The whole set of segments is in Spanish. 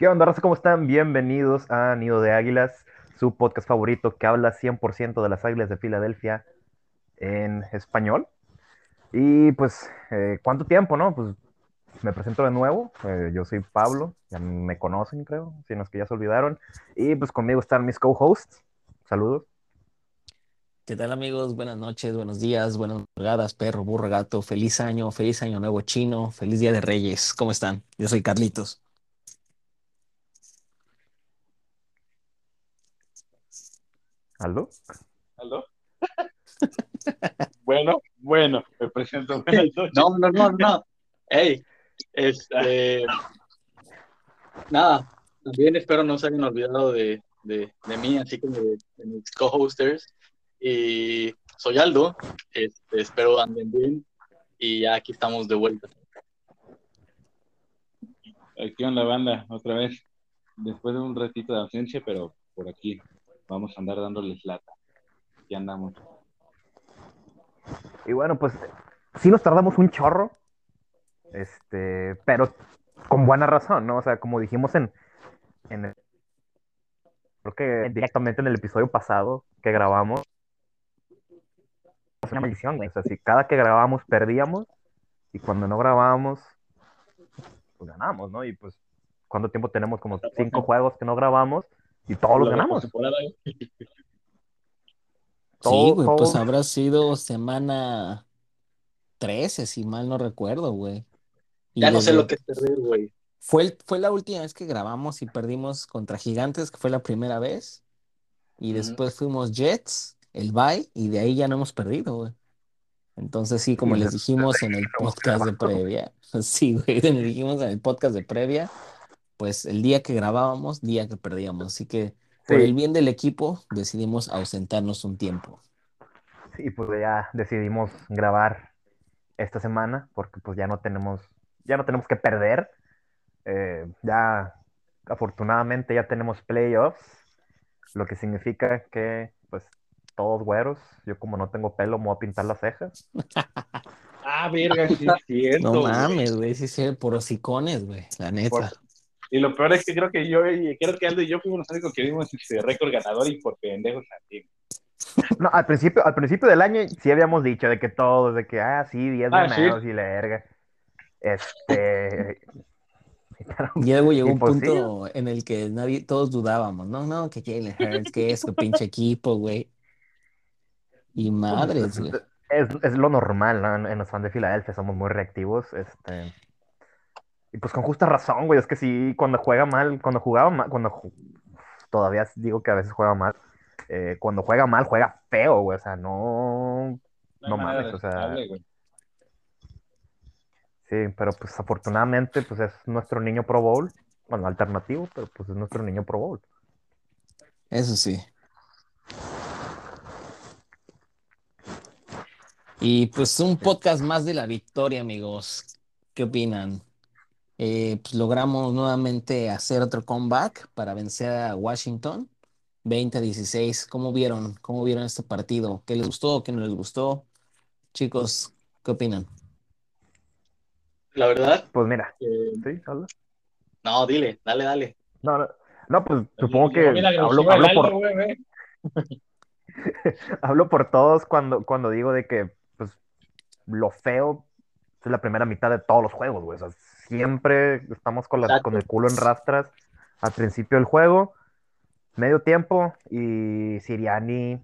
¿Qué onda, raza? ¿Cómo están? Bienvenidos a Nido de Águilas, su podcast favorito que habla 100% de las Águilas de Filadelfia en español. Y pues, eh, ¿cuánto tiempo, no? Pues me presento de nuevo. Eh, yo soy Pablo, ya me conocen, creo, si no es que ya se olvidaron. Y pues conmigo están mis co-hosts. Saludos. ¿Qué tal amigos? Buenas noches, buenos días, buenas madrugadas, perro, burro, gato, feliz año, feliz año nuevo chino, feliz día de Reyes. ¿Cómo están? Yo soy Carlitos. ¿Aló? ¿Aló? Bueno, bueno, me presento. Buenas noches. No, no, no, no. Hey, este. Nada, también espero no se hayan olvidado de, de, de mí, así como de, de mis co-hosters. Y soy Aldo, este, espero anden bien. Y ya aquí estamos de vuelta. Aquí en la banda, otra vez. Después de un ratito de ausencia, pero por aquí vamos a andar dándoles lata. Aquí andamos. Y bueno, pues sí nos tardamos un chorro, este, pero con buena razón, ¿no? O sea, como dijimos en, en creo que directamente en el episodio pasado que grabamos, es una maldición, güey. O sea, si cada que grabábamos perdíamos y cuando no grabábamos, pues ganamos, ¿no? Y pues, ¿cuánto tiempo tenemos? Como cinco juegos que no grabamos y todos los ganamos. Sí, Todo- güey, pues habrá sido semana 13, si mal no recuerdo, güey. Y Ya no sé lo que es perder, güey. Fue, fue la última vez que grabamos y perdimos contra Gigantes, que fue la primera vez. Y después fuimos Jets, el bye, y de ahí ya no hemos perdido, güey. Entonces sí, como les dijimos en el podcast de previa, sí, güey, les dijimos en el podcast de previa, pues el día que grabábamos, día que perdíamos. Así que por Sí. el bien del equipo decidimos ausentarnos un tiempo. Sí, pues ya decidimos grabar esta semana porque pues ya no tenemos, ya no tenemos que perder. Eh, ya afortunadamente ya tenemos playoffs, lo que significa que pues todos güeros, yo como no tengo pelo me voy a pintar las cejas. Ah, verga, sí es cierto. No mames, güey, sí, sí, por hocicones, güey, la neta. Por- Y lo peor es que creo que yo, y creo que Aldo y yo fuimos los únicos que dimos este récord ganador y por pendejos así. No, al principio, al principio del año sí habíamos dicho de que todos, de que ah, sí, 10 Ah, sí. ganados y la verga. Este. Y luego llegó un pues punto en el que nadie, todos dudábamos, no, no, que Jalen Hurts, que es, que pinche equipo, güey. Y madres, güey. Es, es lo normal, ¿no? En, en los fans de Filadelfia somos muy reactivos, este... Y pues con justa razón, güey, es que sí, cuando juega mal, cuando jugaba mal, cuando ju- todavía digo que a veces juega mal, eh, cuando juega mal, juega feo, güey, o sea, no... No manera mames, o sea-. Sí, pero pues afortunadamente, pues es nuestro niño Pro Bowl, bueno, alternativo, pero pues es nuestro niño Pro Bowl. Eso sí. Y pues un podcast más de la victoria, amigos. ¿Qué opinan? Eh, pues logramos nuevamente hacer otro comeback para vencer a Washington 20 a 16. ¿Cómo vieron? ¿Cómo vieron este partido? ¿Qué les gustó? ¿Qué no les gustó? Chicos, ¿qué opinan? La verdad, Pues mira, eh, ¿sí? ¿Habla? no, dile, dale, dale. No, no, no, pues supongo que hablo, hablo por, güey. Hablo por todos cuando, cuando digo de que, pues, lo feo es la primera mitad de todos los juegos, güey. O sea, siempre estamos con, la- con el culo en rastras al principio del juego, medio tiempo, y Siriani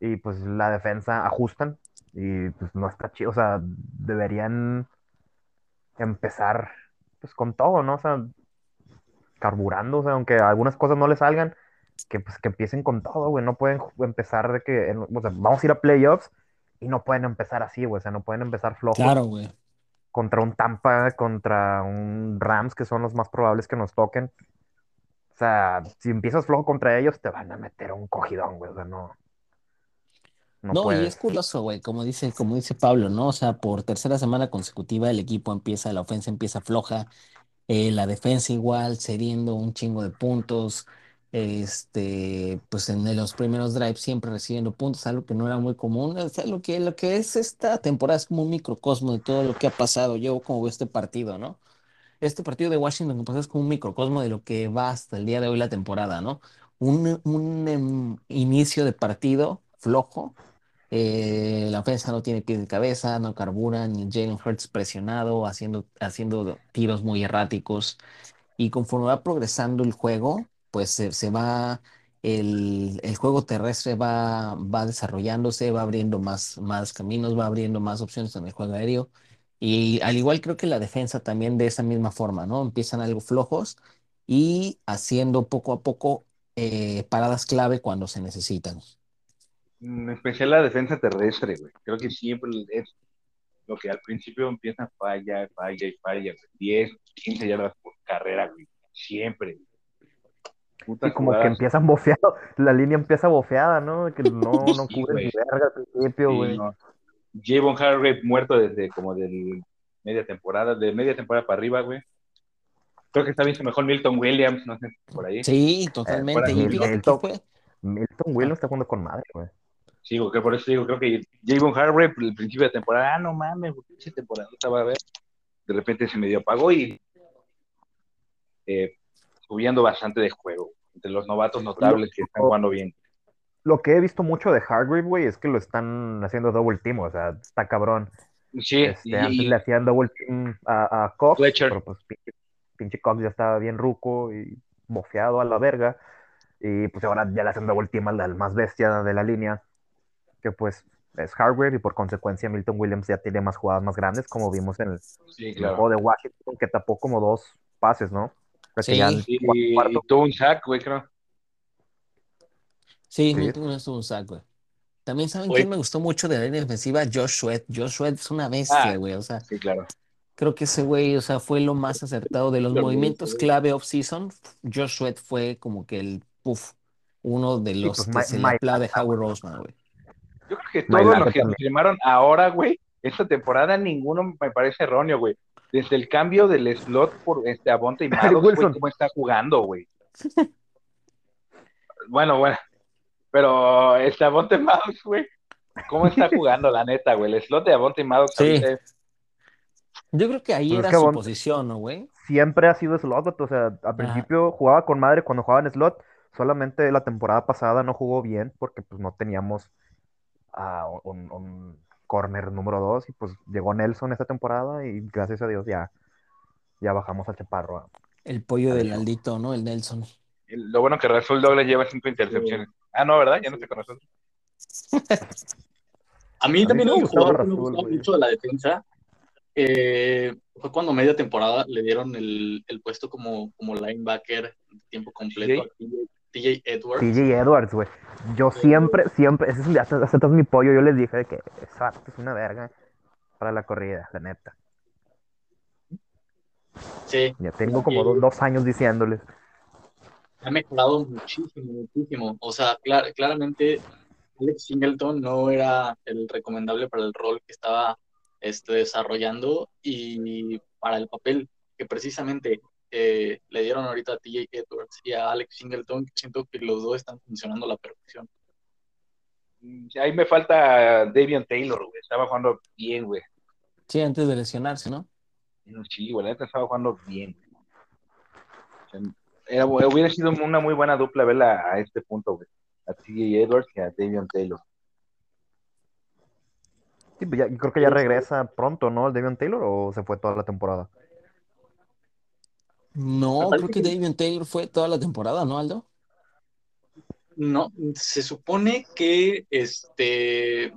y pues la defensa ajustan. Y pues no está chido. O sea, deberían empezar pues con todo, ¿no? O sea, carburando, o sea, aunque algunas cosas no les salgan, que pues que empiecen con todo, güey. No pueden empezar de que, en- o sea, vamos a ir a playoffs y no pueden empezar así, güey. O sea, no pueden empezar flojos Claro, güey. Contra un Tampa, contra un Rams, que son los más probables que nos toquen. O sea, si empiezas flojo contra ellos, te van a meter un cogidón, güey. O sea, no. No, No, y es curioso, güey, como dice, como dice Pablo, ¿no? O sea, por tercera semana consecutiva el equipo empieza, la ofensa empieza floja, eh, la defensa igual, cediendo un chingo de puntos, este, pues en los primeros drives siempre recibiendo puntos, algo que no era muy común, o sea, lo que, lo que es esta temporada es como un microcosmo de todo lo que ha pasado, yo como este partido, ¿no? este partido de Washington pues, es como un microcosmo de lo que va hasta el día de hoy la temporada, ¿no? Un, un em, inicio de partido flojo. eh, la ofensa no tiene pies de cabeza, no carbura, ni Jalen Hurts presionado, haciendo, haciendo tiros muy erráticos. Y conforme va progresando el juego, pues se, se va, el, el juego terrestre va, va desarrollándose, va abriendo más, más caminos, va abriendo más opciones en el juego aéreo. Y al igual creo que la defensa también de esa misma forma, ¿no? Empiezan algo flojos y haciendo poco a poco eh, paradas clave cuando se necesitan. En especial la defensa terrestre, güey. Creo que siempre es lo que al principio empieza falla, falla y falla. güey. 10, 15 yardas por carrera, güey. Siempre. Y como que empiezan bofeado, la línea empieza bofeada, ¿no? Que no, no Sí, cubre ni verga al principio, Sí, güey. no. Javon Hargrave muerto desde como del media temporada, de media temporada para arriba, güey. Creo que está visto mejor Milton Williams, no sé, por ahí. Sí, totalmente. fuera Y de fíjate que Milton. fue, Milton Williams está jugando con madre, güey. Sí, güey, que por eso digo, creo que Javon Hargrave, el principio de temporada, ah, no mames, güey, temporada estaba a ver. De repente se medio apagó y eh, subiendo bastante de juego. Entre los novatos notables que están jugando bien. Lo que he visto mucho de Hargrave, güey, es que lo están haciendo double team, o sea, está cabrón. Sí, Este, y- antes le hacían double team a, a Cox, Fletcher. pero pues pinche, pinche Cox ya estaba bien ruco y bofeado a la verga. Y pues ahora ya le hacen double team al, al más bestia de la línea, que pues es Hargrave y por consecuencia Milton Williams ya tiene más jugadas más grandes, como vimos en el, sí, claro. juego de Washington, que tapó como dos pases, ¿no? Que Sí. ya- Y, cuarto- y tuvo un sack, güey, creo. Sí, Sí. Tuvo un sack, güey. También saben Oye. quién me gustó mucho de la línea defensiva, Josh Sweat. Josh Sweat es una bestia, Ah. güey. O sea, Sí, claro. creo que ese güey, o sea, fue lo más acertado de los Lo movimientos mismo, clave off-season. Josh Sweat fue como que el, puff, uno de los pues, que Ma- se Lata, Howie Roseman, güey. Yo creo que todos los que firmaron ahora, güey, esta temporada ninguno me parece erróneo, güey. Desde el cambio del slot por este Avonte y Maddox, güey, cómo está jugando, güey. Bueno, bueno. Pero este Avonte Maddox, güey, cómo está jugando, la neta, güey. El slot de Avonte Maddox Sí. es- Yo creo que ahí Pues es era que su posición, ¿no, güey? siempre ha sido slot, o sea, al principio jugaba con madre cuando jugaba en slot, solamente la temporada pasada no jugó bien porque pues no teníamos a un, un corner número 2 y pues llegó Nelson esta temporada y gracias a Dios ya, ya bajamos al chaparro. a- El pollo del. Aldito, ¿no? El Nelson. lo bueno que Rasul Douglas lleva cinco intercepciones. Ah, no, ¿verdad? Ya no está con nosotros. A mí también sí me un gustaba jugador que me güey. mucho de la defensa eh, fue cuando media temporada le dieron el, el puesto como, como linebacker de tiempo completo a TJ, Edwards. TJ Edwards, güey. Yo siempre, siempre, ese es, ese ese es mi pollo, yo les dije de que exacto, es una verga para la corrida, la neta. Sí, Ya tengo como dos, dos años diciéndoles. ha mejorado muchísimo, muchísimo. O sea, clar- claramente Alex Singleton no era el recomendable para el rol que estaba este, desarrollando y para el papel que precisamente eh, le dieron ahorita a TJ Edwards y a Alex Singleton, siento que los dos están funcionando a la perfección. Mm, Ahí me falta Davion Taylor, güey. Estaba jugando bien, güey. Sí, antes de lesionarse, ¿no? Sí, güey, la neta estaba jugando bien. O sea, era- hubiera sido una muy buena dupla verla a este punto, güey. A TJ Edwards y a Davion Taylor. Sí, pues ya- yo creo que ya regresa pronto, ¿no? El Davion Taylor o se fue toda la temporada. No, creo que Davion Taylor fue toda la temporada, ¿no, Aldo? No, se supone que este,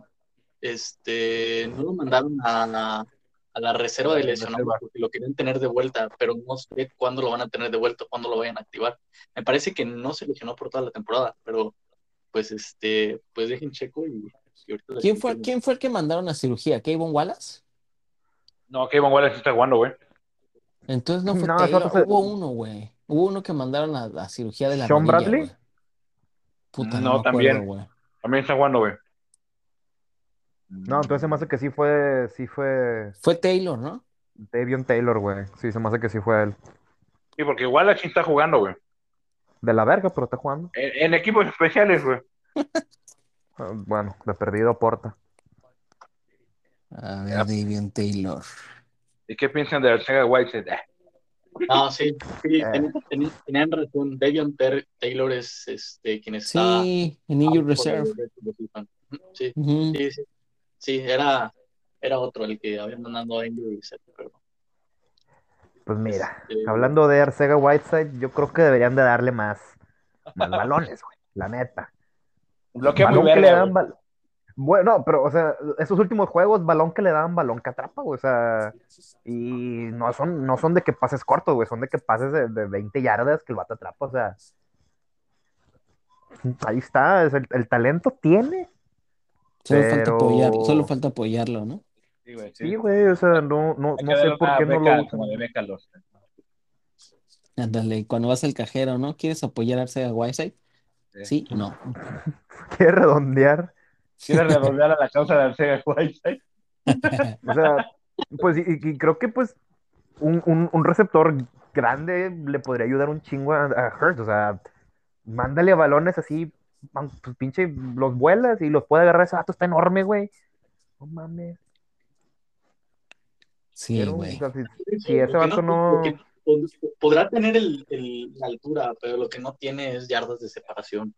este, no lo mandaron a la, a la reserva de lesionados porque lo querían tener de vuelta, pero no sé cuándo lo van a tener de vuelta, cuándo lo vayan a activar. Me parece que no se lesionó por toda la temporada, pero pues este, pues dejen checo y, y ahorita ¿Quién fue. ¿Quién fue el que mandaron a cirugía? ¿Kevin Wallace? No, Kevin Wallace está jugando, güey. Entonces no fue No, Taylor, hubo uno, güey. Hubo uno que mandaron a, a cirugía de la ¿Sean rodilla, Bradley? güey. Puta, No, no, me acuerdo, también. güey. También está jugando, güey. No, entonces se me hace que sí fue, sí fue Fue Taylor, ¿no? Davion Taylor, güey. Sí, se me hace que sí fue él. Sí, porque Wallace sí está jugando, güey. De la verga, pero está jugando. En, en equipos especiales, güey. Ah, Bueno, de perdido porta. A ver, Davion Taylor. ¿Y qué piensan de Arcega Whiteside? Eh, No, sí, sí, Eh. ten- ten- tenían razón. Davion Ter- Taylor es este, quien está. Sí, en por Reserve. Sí, Ujú. sí, sí. Sí, era, era otro el que habían mandado a Injured Reserve, pero Pues mira, Este- hablando de Arcega Whiteside, yo creo que deberían de darle más, más balones, güey, la neta. Bloquea muy balón que le dan Bueno, pero, o sea, esos últimos juegos, balón que le daban, balón que atrapa, güey, o sea, y no son, no son de que pases cortos, güey, son de que pases de, de 20 yardas que el vato atrapa, o sea, ahí está, es el, el talento tiene, Solo falta apoyarlo, solo falta apoyarlo, ¿no? Sí, güey, sí. sí, güey, o sea, no, no, no sé por qué no beca lo como de usan. Ándale, cuando vas al cajero, ¿no? ¿Quieres apoyar a Whiteside? Sí, no. Quiere redondear, Quiere redondear a la causa de Arcega Whiteside. o sea, pues, y, y creo que, pues, un, un, un receptor grande le podría ayudar un chingo a, a Hurts, o sea, mándale balones así, pues pinche, los vuelas y los puede agarrar, ese vato está enorme, güey. No mames. Sí, güey. o sea, si- ese vato no... podrá tener el, el- la altura, pero lo que no tiene es yardas de separación.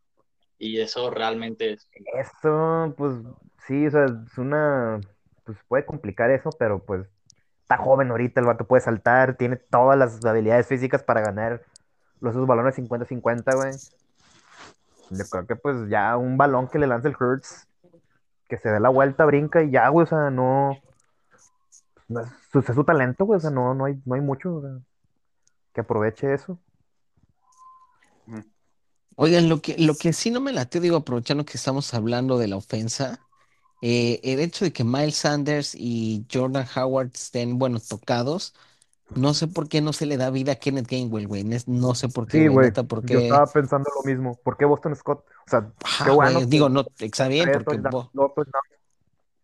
Y eso realmente es. Eso, pues, sí, o sea, es una... Pues puede complicar eso, pero pues está joven ahorita, el vato puede saltar, tiene todas las habilidades físicas para ganar los esos balones 50-50, güey. Yo creo que pues ya un balón que le lance el Hurts, que se dé la vuelta, brinca y ya, güey, o sea, no... no es, su, es su talento, güey, o sea, no, no hay, no hay mucho o sea, que aproveche eso. Oigan, lo que, lo que sí no me late, digo, aprovechando que estamos hablando de la ofensa, eh, el hecho de que Miles Sanders y Jordan Howard estén, bueno, tocados, no sé por qué no se le da vida a Kenneth Gainwell, güey. No sé por qué, Sí, güey, neta, por yo estaba pensando lo mismo. ¿Por qué Boston Scott? O sea, Ajá, qué bueno. güey, digo, no, está bien, tres porque, touchdowns, bo- dos touchdowns.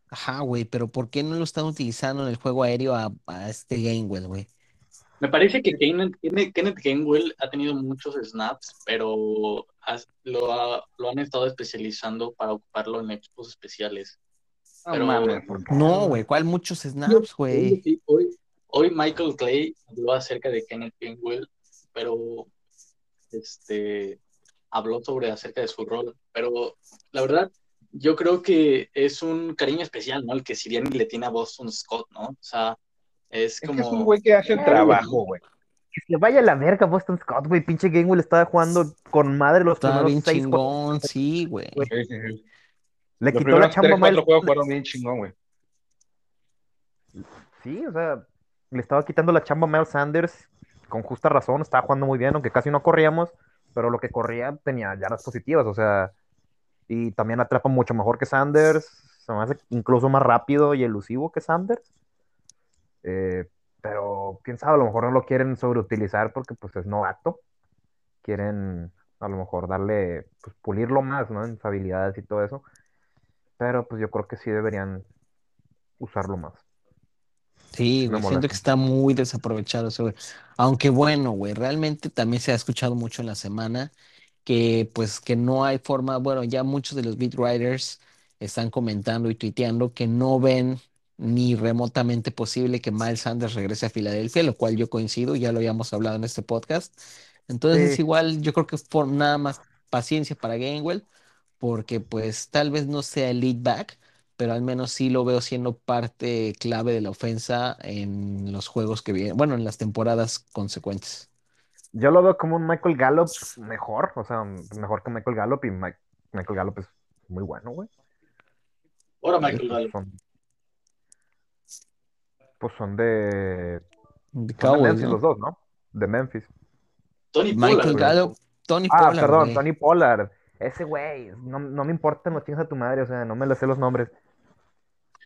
ajá, güey, pero ¿por qué no lo están utilizando en el juego aéreo a, a este Gainwell, güey? Me parece que Kenneth, Kenneth- Kenneth Gainwell ha tenido muchos snaps, pero has- lo, ha- lo han estado especializando para ocuparlo en equipos especiales. No Pero-. No, güey, ¿cuál muchos snaps, güey? Hoy Michael Clay habló acerca de Kenneth Gainwell, pero este habló sobre acerca de su rol. Pero la verdad, yo creo que es un cariño especial, ¿no? El que Siriani le tiene a Boston Scott, ¿no? O sea, es Es que como. es un güey que hace el trabajo, güey. Que se vaya a la verga Boston Scott, güey. Pinche Gainwell estaba jugando con madre los Estaba primeros bien seis juegos. chingón, sí, güey. Sí, sí, sí. Le Los quitó la chamba a 3, 4 Miles. juegos fueron bien chingón, güey. Sí, o sea, le estaba quitando la chamba a Miles Sanders con justa razón. Estaba jugando muy bien, aunque casi no corríamos, pero lo que corría tenía yardas positivas, o sea, y también atrapa mucho mejor que Sanders. Se me hace incluso más rápido y elusivo que Sanders. Eh, pero quién sabe, a lo mejor no lo quieren sobreutilizar porque pues es novato. Quieren a lo mejor darle, pues pulirlo más, ¿no? En sus habilidades y todo eso. Pero pues yo creo que sí deberían usarlo más. Sí, Me güey, siento que está muy desaprovechado ese güey. Aunque bueno, güey, realmente también se ha escuchado mucho en la semana que pues que no hay forma, bueno, ya muchos de los beat writers están comentando y tuiteando que no ven ni remotamente posible que Miles Sanders regrese a Filadelfia, lo cual yo coincido, ya lo habíamos hablado en este podcast. Entonces, Sí. igual yo creo que por nada más paciencia para Gainwell, porque pues tal vez no sea el lead back, pero al menos sí lo veo siendo parte clave de la ofensa en los juegos que vienen, bueno, en las temporadas consecuentes. Yo lo veo como un Michael Gallup mejor, o sea, mejor que Michael Gallup y Mike- Michael Gallup es muy bueno, güey. Ahora Michael Gallup. son, pues son de, De son de Cowboys, Memphis ¿no? los dos, ¿no? De Memphis. Tony Michael Pollard. Gallup, Tony Ah, Pollard, perdón, güey. Tony Pollard. Ese güey, no, no me importa, no chingas a tu madre, o sea, no me le sé los nombres.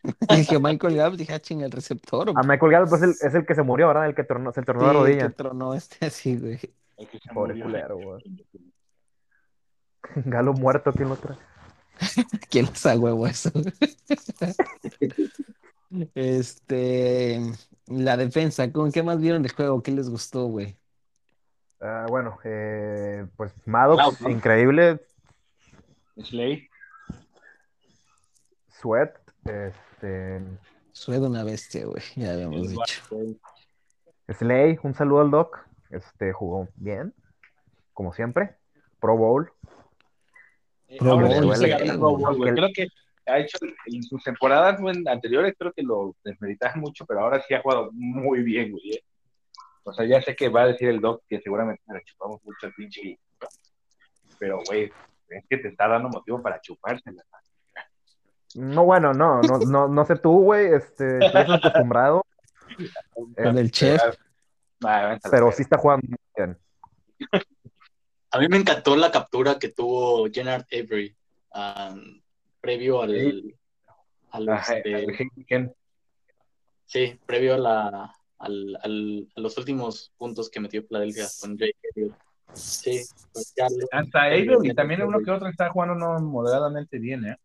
Dije Michael Gallup, dije, ah, chinga, el receptor. A Michael Gallup es el, es el que se murió, ¿verdad? El que tronó, se tronó la rodilla. que tronó este así, güey. El que se Pobre murió. culero, güey. Galo muerto, ¿quién lo trae? ¿Quién les hago huevo eso? Este, la defensa, ¿con qué más vieron del juego? ¿Qué les gustó, güey? Ah, bueno, eh, pues Maddox, Cloud, ¿no? increíble. Slay. Sweat, este, Suena una bestia, güey, ya habíamos dicho. Slay, un saludo al Doc. Este jugó bien, como siempre. Pro Bowl. Eh, Pro ahora Bowl, sí se sí. ganó el Pro Bowl, güey. Que- Creo que ha hecho en sus temporadas anteriores, creo que lo desmeritaban mucho, pero ahora sí ha jugado muy bien, güey. eh. O sea, ya sé que va a decir el Doc que seguramente le chupamos mucho al pinche. Pero, güey, es que te está dando motivo para chupársela. No, bueno, no, no, no, no sé tú, güey. Este, estás acostumbrado, Con el chef. Ah, vente a la pero sí está jugando muy bien. A mí me encantó la captura que tuvo Jenard Avery um, previo al, Sí. al, Ajá, este, sí, previo a la al, al- a los últimos puntos que metió Philadelphia con Jake. Sí, pues ya lo- Hasta ellos y también uno que otro está jugando no moderadamente bien, ¿eh?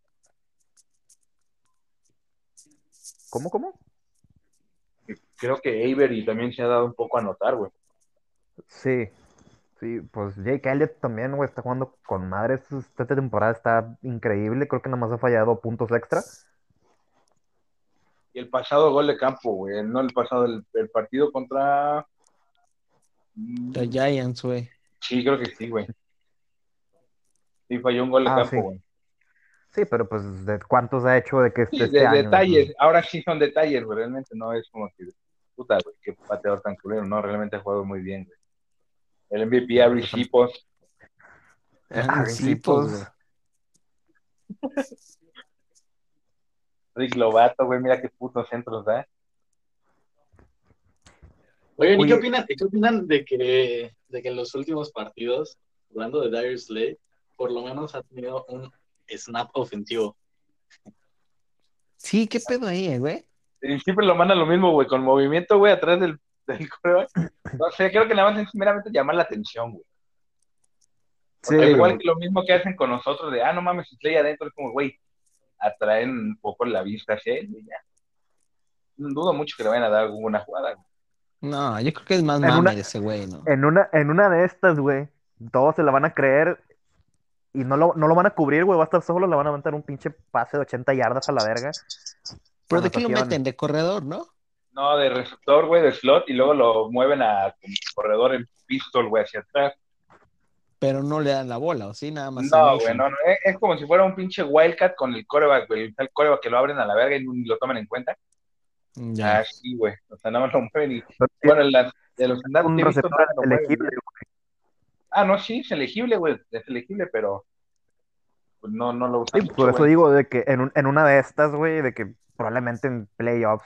¿Cómo, cómo? Creo que Avery también se ha dado un poco a notar, güey. Sí, sí, pues Jake Elliott también, güey, está jugando con madres. Esta temporada está increíble. Creo que nada más ha fallado puntos extra. Y el pasado gol de campo, güey. No el pasado, el, el partido contra. Mm, The Giants, güey. Sí, creo que sí, güey. Sí, falló un gol de Ah, campo, sí. güey. Sí, pero pues, ¿de cuántos ha hecho de que Sí, este de año? detalles. Ahora sí son detalles, güey. Realmente no es como que. Puta, güey, qué pateador tan culero. No, realmente ha jugado muy bien, güey. El MVP, Avery Shipos. Ah, sí, sí, pues, güey. Rick Lobato, güey. Mira qué putos centros da. Oigan, ¿y Oye. qué opinan, qué opinan de que, de que en los últimos partidos, hablando de Darius Slade, por lo menos ha tenido un snap ofensivo? Sí, qué pedo ahí, eh, güey. Y siempre lo manda lo mismo, güey, con movimiento, güey, atrás del, del coreback. No sé, creo que nada más es meramente llamar la atención, güey. Sí, Al igual que lo mismo que hacen con nosotros, de, ah, no mames, estoy adentro, es como, güey, atraen un poco la vista hacia él, y ya. Dudo mucho que le vayan a dar alguna jugada, güey. No, yo creo que es más En mame una- de ese güey, ¿no? En una, en una de estas, güey, todos se la van a creer y no lo, no lo van a cubrir, güey. Va a estar solo, le van a aventar un pinche pase de 80 yardas a la verga. Pero ¿de qué lo meten? De corredor, ¿no? No, de receptor, güey, de slot, y luego lo mueven a corredor en pistol, güey, hacia atrás. Pero no le dan la bola, ¿o sí? Nada más. No, güey, no, no, es, es como si fuera un pinche wildcat con el coreback, güey. El coreback que lo abren a la verga y ni lo toman en cuenta. Ya. Así, güey. O sea, nada más lo mueven y. Bueno, la- de los snaps un que he visto, receptor mueven, elegible. güey. Ah, no, sí, es elegible, güey. Es elegible, pero. Pues no, no lo usan Sí, mucho, por eso güey. digo de que en, un- en una de estas, güey, de que probablemente en playoffs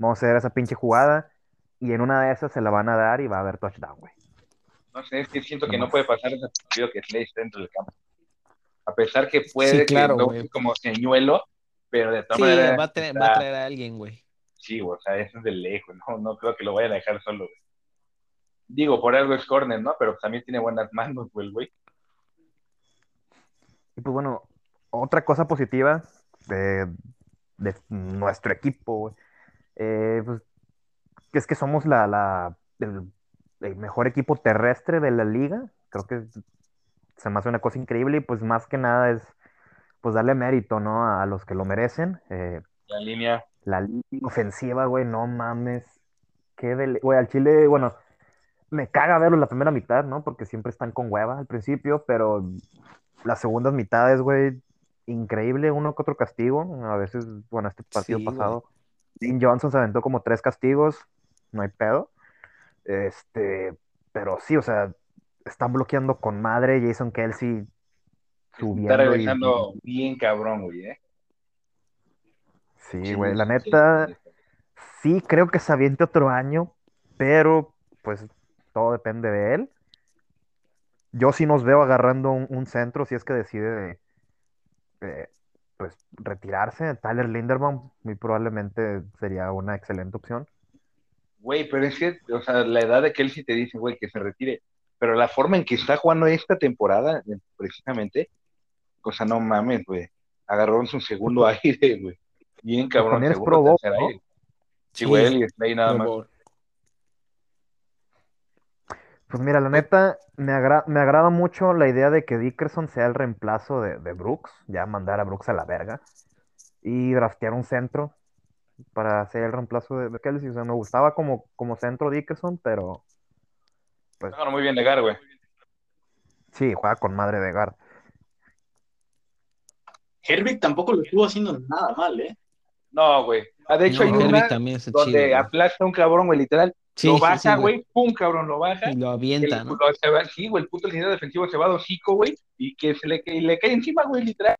vamos a hacer esa pinche jugada y en una de esas se la van a dar y va a haber touchdown, güey. No sé, es que siento que No puede pasar ese partido que Slay esté dentro del campo. A pesar que puede, Sí, claro, que como señuelo, pero de todas Sí, maneras. va a, traer, está- va a traer a alguien, güey. Sí, güey, o sea, eso es de lejos, no, no creo que lo vayan a dejar solo, güey. Digo, por algo es corner, ¿no? Pero también tiene buenas manos, güey, güey. Y pues bueno, otra cosa positiva de, de nuestro equipo, güey, eh, pues, que es que somos la, la- el, el mejor equipo terrestre de la liga. Creo que se me hace una cosa increíble y pues más que nada es pues darle mérito, ¿no? A los que lo merecen. Eh, La línea. la línea ofensiva, güey, no mames. Qué dele... Güey, al Chile, bueno, me caga verlo la primera mitad, ¿no? Porque siempre están con hueva al principio, pero las segundas mitades, güey, increíble, uno que otro castigo. A veces, bueno, este partido Sí, güey. Dean Johnson se aventó como tres castigos, no hay pedo. Este, pero sí, o sea, están bloqueando con madre, Jason Kelsey subiendo. Está y- regresando bien cabrón, güey, ¿eh? Sí, güey, la neta, sí, creo que se aviente otro año, pero pues todo depende de él. Yo sí nos veo agarrando un, un centro si es que decide eh, pues retirarse. Tyler Linderbaum muy probablemente sería una excelente opción. Güey, pero es que, o sea, la edad de Kelsey te dice, güey, que se retire. Pero la forma en que está jugando esta temporada, precisamente, o sea, no mames, güey. Agarró en su segundo aire, güey. Bien cabrón, también es Pro Bowl, ¿no? aire. Sí, güey, y Slay nada más. Bowl. Pues mira, la neta, me, agra- me agrada mucho la idea de que Dickerson sea el reemplazo de, de Brooks, ya mandar a Brooks a la verga y draftear un centro. para hacer el reemplazo de, de Kelsey. O sea, me gustaba como, como centro Dickerson, pero pues Bueno, muy bien de Gar, güey. sí, juega con madre de guard. Herbig tampoco lo estuvo haciendo nada mal, ¿eh? No, güey. Ah, de hecho, No, hay una también donde chido, aplasta a un cabrón, güey, literal. Sí, lo baja, sí, güey, pum, cabrón, lo baja. Y lo El- avienta, ¿no? lo- se va- sí, güey, el puto liniero defensivo se va hocico, güey, y que se le, y le cae encima, güey, literal.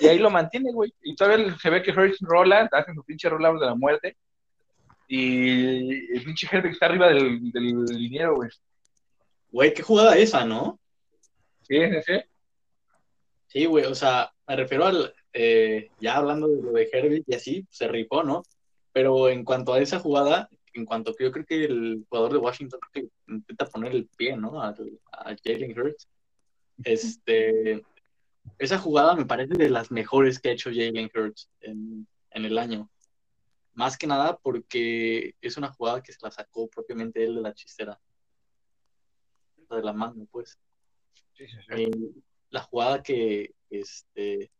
Y ahí lo mantiene, güey. Y todavía se ve que Hurts rola, hacen su pinche rollout de la muerte. Y el pinche Herbig está arriba del, del liniero, güey. Güey, qué jugada esa, ¿no? Sí, sí, sí. Sí, güey, o sea, me refiero al, eh, ya hablando de lo de Herbig y así, se rifó, ¿no? Pero en cuanto a esa jugada, en cuanto que yo creo que el jugador de Washington creo que intenta poner el pie, ¿no? A, a Jalen Hurts. Este, esa jugada me parece de las mejores que ha hecho Jalen Hurts en, en el año. Más que nada porque es una jugada que se la sacó propiamente él de la chistera. De la mano, pues. Sí, sí, sí. Eh, la jugada que este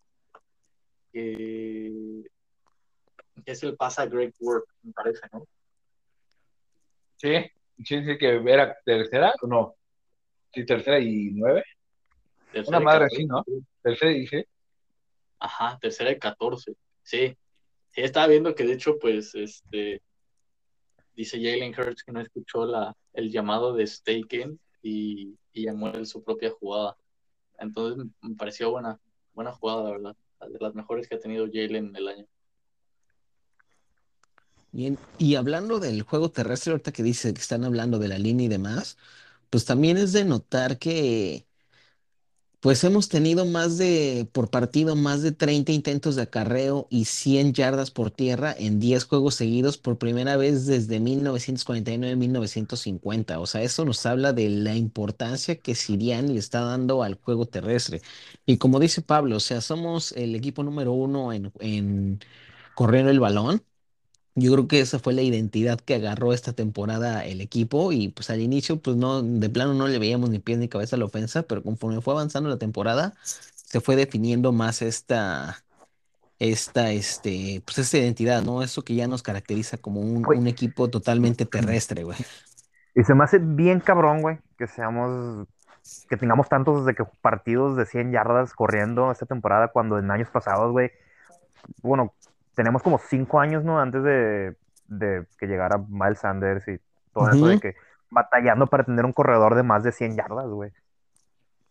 que, que es el pasa a Great Work, me parece, ¿no? Sí, sí, sí, que era tercera, o no. Sí, tercera y nueve. Tercera Una madre 14. así, ¿no? Tercera y sí. Ajá, tercera y 14. Sí. Sí, estaba viendo que de hecho, pues, este dice Jalen Hurts que no escuchó la, el llamado de Staken y, y llamó él su propia jugada. Entonces me pareció buena, buena jugada, la verdad. De las mejores que ha tenido Jalen en el año. Bien, y hablando del juego terrestre, ahorita que dice que están hablando de la línea y demás, pues también es de notar que pues hemos tenido más de, por partido, más de 30 intentos de acarreo y 100 yardas por tierra en 10 juegos seguidos por primera vez desde 1949-1950. O sea, eso nos habla de la importancia que Siriani le está dando al juego terrestre. Y como dice Pablo, o sea, somos el equipo número uno en, en correr el balón. Yo creo que esa fue la identidad que agarró esta temporada el equipo y pues al inicio pues no, de plano no le veíamos ni pies ni cabeza a la ofensa, pero conforme fue avanzando la temporada se fue definiendo más esta, esta, este, pues esta identidad, ¿no? Eso que ya nos caracteriza como un, equipo totalmente terrestre, güey. Y se me hace bien cabrón, güey, que seamos, que tengamos tantos que partidos de 100 yardas corriendo esta temporada cuando en años pasados, güey, bueno, tenemos como 5 años, ¿no? Antes de, de que llegara Miles Sanders y todo eso de que batallando para tener un corredor de más de 100 yardas, güey.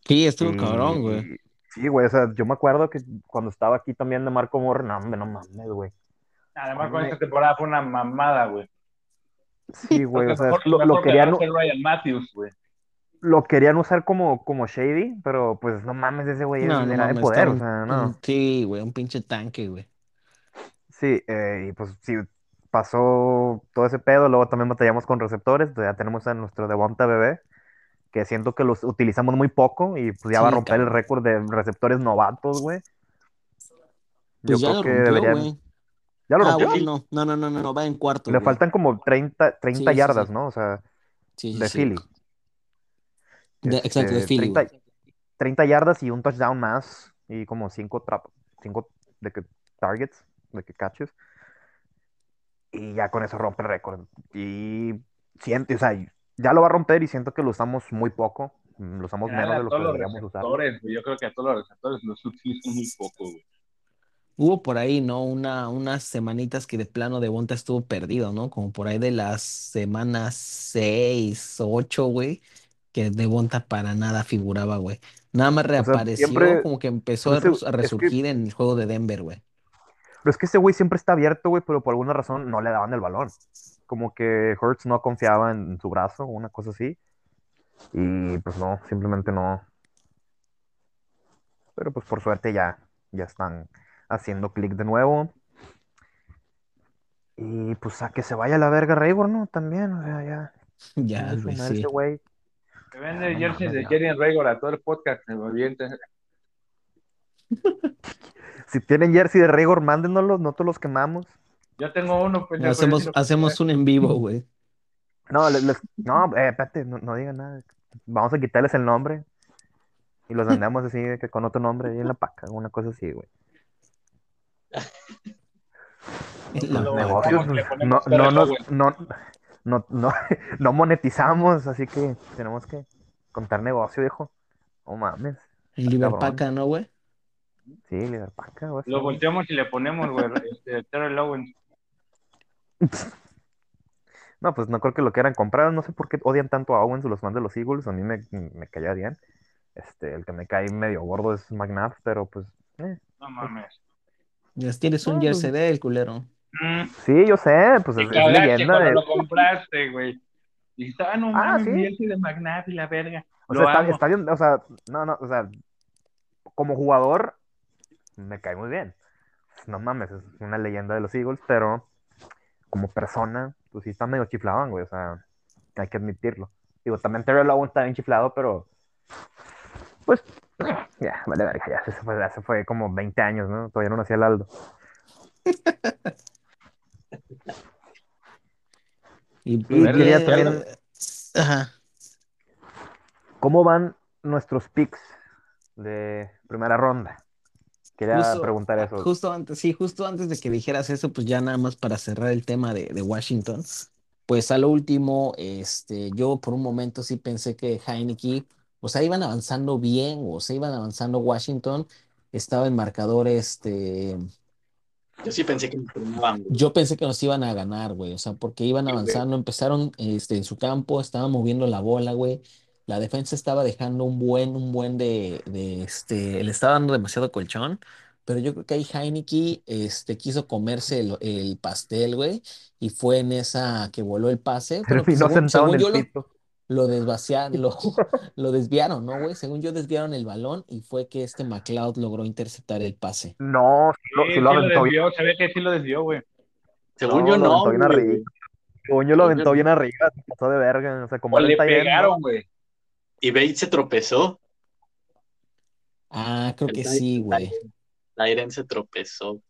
Sí, estuvo Y- cabrón, güey. Sí, güey, o sea, yo me acuerdo que cuando estaba aquí también de Marco Moore, no, no mames, güey. Además, con esta temporada fue una mamada, güey. Sí, güey, o sea, Mejor- lo, lo mejor que querían, Ryan Matthews, güey. lo querían usar como, como Shady, pero pues no mames, ese güey No, era de poder, está o sea, no. un- sí, güey, un pinche tanque, güey. Sí, eh, y pues sí, pasó todo ese pedo, luego también batallamos con receptores, pues, ya tenemos a nuestro Devonta Bebé, que siento que los utilizamos muy poco y pues ya va a romper el récord de receptores novatos, güey. Yo Pues ya creo lo que rompió, deberían... ¿Ya lo Ah, rompió? no, no, no, no, no, va en cuarto, Le faltan como 30, 30 Sí, sí, yardas, sí. ¿no? O sea, de. Philly. De- exacto, de Este, Philly, 30, güey. 30 yardas y un touchdown más y como 5 cinco de que targets, de que catches. Y ya con eso rompe el récord. Y siento, o sea, ya lo va a romper y siento que lo usamos muy poco. mm, Lo usamos menos de lo que deberíamos usar. Yo creo que a todos los receptores los utilizan muy poco, güey. Hubo por ahí, ¿no? Una, unas semanitas que de plano de Bonta estuvo perdido, ¿no? Como por ahí de las semanas 6, 8, güey, que de Bonta para nada figuraba, güey. Nada más sea, reapareció, siempre- como que empezó a, es que- resurgir en el juego de Denver, güey. Pero es que ese güey siempre está abierto, güey, pero por alguna razón no le daban el balón. Como que Hurts no confiaba en su brazo o una cosa así. Y pues no, simplemente no. Pero pues por suerte ya, ya están haciendo clic de nuevo. Y pues a que se vaya a la verga Raybor, ¿no? También, o sea, ya. Ya, güey, sí. ese güey. Se vende no jerseys de. Jerry Raygor a todo el podcast. Me avienta. Si tienen jersey de Raybor, mándenoslos, nosotros los quemamos. Yo tengo uno, yo Hacemos, hacemos un en vivo, güey. No, les, les- no, eh, espérate, no, no digan nada. Vamos a quitarles el nombre y los vendemos así, que con otro nombre ahí en la paca, una cosa así, güey. La Lo marca. Negocios, pues, no, no, nos- no, no, no, no monetizamos, así que tenemos que contar negocio, viejo. No mames. El. Liberpaca, ¿no, güey? Sí, Liverpaca, güey. Lo volteamos y le ponemos, güey, este, Terrell Owens. No, pues no creo que lo quieran comprar. No sé por qué odian tanto a Owens los fans de los Eagles. A mí me, me caía bien. Este, el que me cae medio gordo es McNabb, pero pues. eh. No mames. Ya tienes un Ah, jersey de él, culero. Mm, Sí, yo sé, pues es, leyenda. de- lo compraste, güey. Y estaba, no Ah, mames, sí. mi jersey de McNabb y la verga. O Lo sea, está, está bien, o sea, no, no, o sea, como jugador me cae muy bien. No mames, es una leyenda de los Eagles, pero como persona, pues sí está medio chifladón, güey, o sea, hay que admitirlo. Digo, también Terrell Owens está bien chiflado, pero pues ya, vale verga, ya se fue, ya se fue como 20 años, ¿no? Todavía no nacía el Aldo. Y, Y quería también- Ajá. ¿Cómo van nuestros picks de primera ronda? Quería Justo- preguntar eso. Justo antes, sí, justo antes de que dijeras eso, pues ya nada más para cerrar el tema de, de Washington, pues a lo último, este, yo por un momento sí pensé que Heineke, o sea, iban avanzando bien, o sea, iban avanzando Washington, estaba en marcador, este, Yo sí pensé que yo pensé que nos iban a ganar, güey, o sea, porque iban avanzando, empezaron, este, en su campo, estaban moviendo la bola, güey. La defensa estaba dejando un buen, un buen de, de, este, le estaba dando demasiado colchón, pero yo creo que ahí Heineke, este, quiso comerse el, el pastel, güey, y fue en esa que voló el pase, pero pues, según, sentado según en yo el lo, pito. lo desvaciaron, lo, lo desviaron, ¿no, güey? Según yo desviaron el balón y fue que este McLeod logró interceptar el pase. No, sí lo, Sí, sí lo lo aventó bien. desvió, se ve que sí lo desvió, güey. Según No, yo no. Según yo lo aventó bien arriba, se pasó de verga. O sea, como O él le pegaron, güey. Y Bates se tropezó. Ah, creo El que sí, güey. Tyren- se tropezó.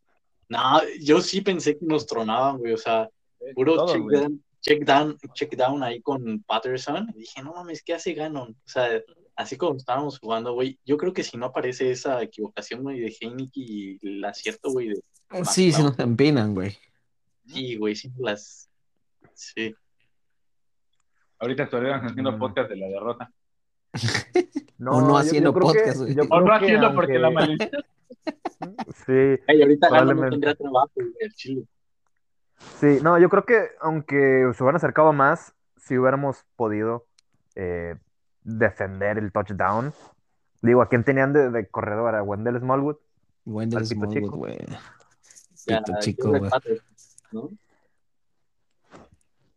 No, yo sí pensé que nos tronaban, güey. O sea, puro Todos, check down, check down, check down ahí con Patterson. Y dije, no mames, ¿qué hace Ganon? O sea, así como estábamos jugando, güey. Yo creo que si no aparece esa equivocación, güey, de Heineke y el acierto, güey, de Sí, McLeod, nos empinan, güey. Sí, güey, sí las. Sí. Ahorita estuvieron haciendo Mm. podcast de la derrota. O no haciendo que- podcast, yo O no haciendo porque la aunque- maldición. Sí, ahorita no tendría trabajo, el chile. sí, no, yo creo que aunque se hubieran acercado más, si hubiéramos podido eh, defender el touchdown. Digo, ¿a quién tenían de, de corredor? ¿A Wendell Smallwood? Wendell Al pito Smallwood, güey. Ya, Pito chico, güey. ¿no?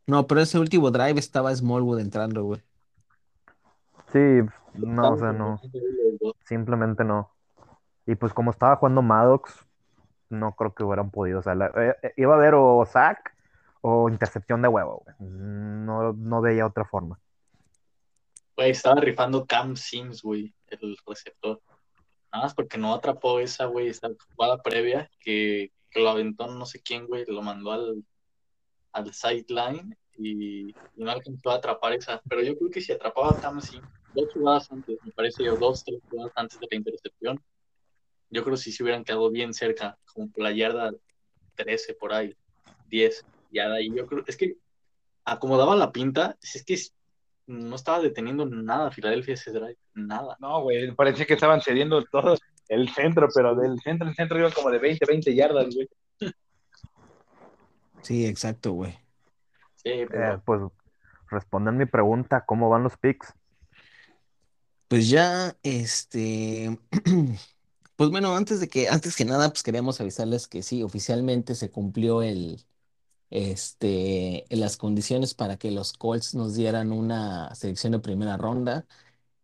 No, pero ese último drive estaba Smallwood entrando, güey. Sí, no, o sea, no. Simplemente no. Y pues como estaba jugando Maddox, no creo que hubieran podido. O sea, la- eh, eh, iba a haber o sack o intercepción de huevo, güey. No, no veía otra forma. Güey, estaba rifando Cam Sims, güey, el receptor. Nada más porque no atrapó esa, güey, esa jugada previa que, que lo aventó no sé quién, güey, lo mandó al, al sideline y, y no alcanzó a atrapar esa. Pero yo creo que si atrapaba a Cam Sims dos jugadas antes, me parece, o dos, tres jugadas antes de la intercepción, yo creo que sí se hubieran quedado bien cerca, como por la yarda 13 por ahí, 10. Ya de ahí yo creo, es que acomodaba la pinta, es que no estaba deteniendo nada Filadelfia ese drive, nada. No, güey, parecía que estaban cediendo todos el centro, pero del centro al centro iban como de 20, 20 yardas, güey. Sí, exacto, güey. Pero Eh, pues responden mi pregunta, ¿cómo van los picks? Pues ya, este, pues bueno, antes de que, antes que nada, pues queríamos avisarles que sí, oficialmente se cumplió el, este, las condiciones para que los Colts nos dieran una selección de primera ronda.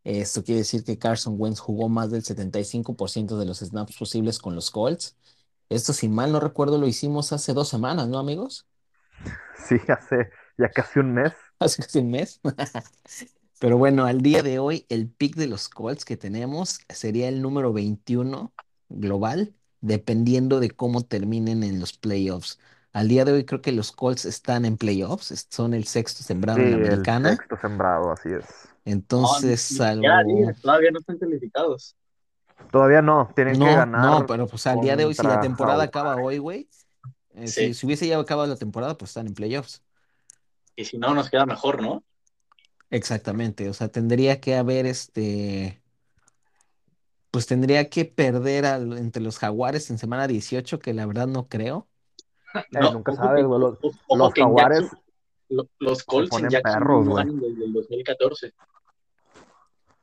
Esto quiere decir que Carson Wentz jugó más del 75% de los snaps posibles con los Colts. Esto, si mal no recuerdo, lo hicimos hace dos semanas, ¿no, amigos? Sí, hace ya casi un mes. Hace casi un mes. Pero bueno, al día de hoy, el pick de los Colts que tenemos sería el número 21 global, dependiendo de cómo terminen en los playoffs. Al día de hoy creo que los Colts están en playoffs, son el sexto sembrado Sí, en la el americana. sexto sembrado, así es. Entonces, no, siquiera digas, todavía no están calificados. Todavía no, tienen que No, ganar. no, pero pues al día de hoy, si la temporada acaba hoy, güey, Eh, Sí. si, si hubiese ya acabado la temporada, pues están en playoffs. Y si no, nos queda mejor, ¿no? Exactamente. O sea, tendría que haber este. Pues tendría que perder al- entre los Jaguares en semana 18, que la verdad no creo. Eh, No, nunca ojo sabes, güey. Los, jaguares Jackson- los Colts en perros, no ganan desde el 2014.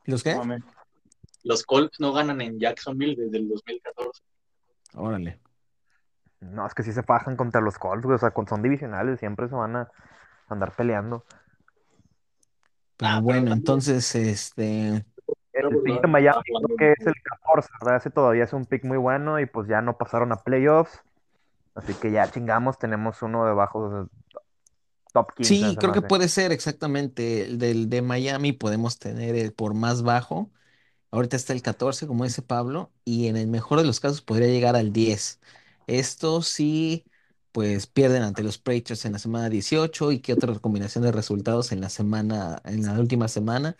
¿Los qué? Los Colts no ganan en Jacksonville desde el 2014. Órale. No, es que sí se fajan contra los Colts, güey. O sea, son divisionales, siempre se van a andar peleando. Pero Ah, bueno, entonces, este. El pick de Miami creo que es el 14, ¿verdad? Ese todavía es un pick muy bueno y pues ya no pasaron a playoffs. Así que ya chingamos, tenemos uno debajo de top 15. Sí, creo que puede ser exactamente el del de Miami. Podemos tener el por más bajo. Ahorita está el 14, como dice Pablo, y en el mejor de los casos podría llegar al 10. Esto sí, pues pierden ante los Patriots en la semana 18 y que otra combinación de resultados en la semana, en la última semana,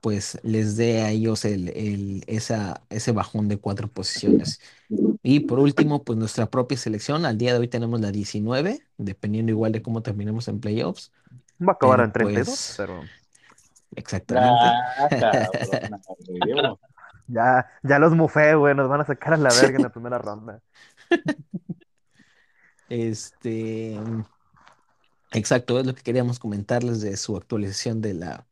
pues les dé a ellos el, el- esa, ese bajón de cuatro posiciones. Y por último, pues nuestra propia selección. Al día de hoy tenemos la 19, dependiendo igual de cómo terminemos en playoffs. Va a acabar en 32, pues- pero Exactamente. Ah, cabrón, ya, ya los mufé, güey. Nos van a sacar a la verga en la primera ronda. Este, exacto, es lo que queríamos comentarles de su actualización de la,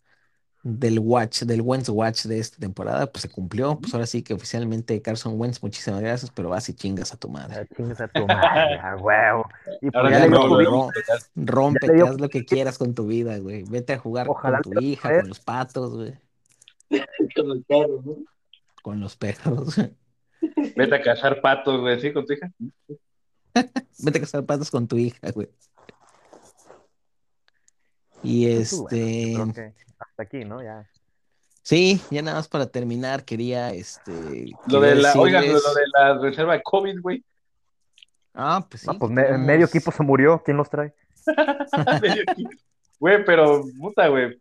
del Watch, del Wentz Watch de esta temporada. Pues se cumplió. Pues ahora sí que oficialmente Carson Wentz, muchísimas gracias, pero vas y chingas a tu madre. Ya chingas a tu madre, a huevo. Y pues ya ya no. Rompe, le haz lo que quieras con tu vida, güey. Vete a jugar Ojalá con tu hija, con los patos, güey, Con el perro, ¿no? con los perros. Vete a cazar patos, güey, ¿sí? Con tu hija. Vete a cazar patos con tu hija, güey. Y bueno, este, yo creo que hasta aquí, ¿no? Ya. sí, ya nada más para terminar, quería este. Lo de la, oigan, lo decirles- de la reserva de COVID, güey. Ah, pues sí. No, pues me- medio equipo se murió. ¿Quién los trae? Medio equipo. Güey, pero, puta, güey.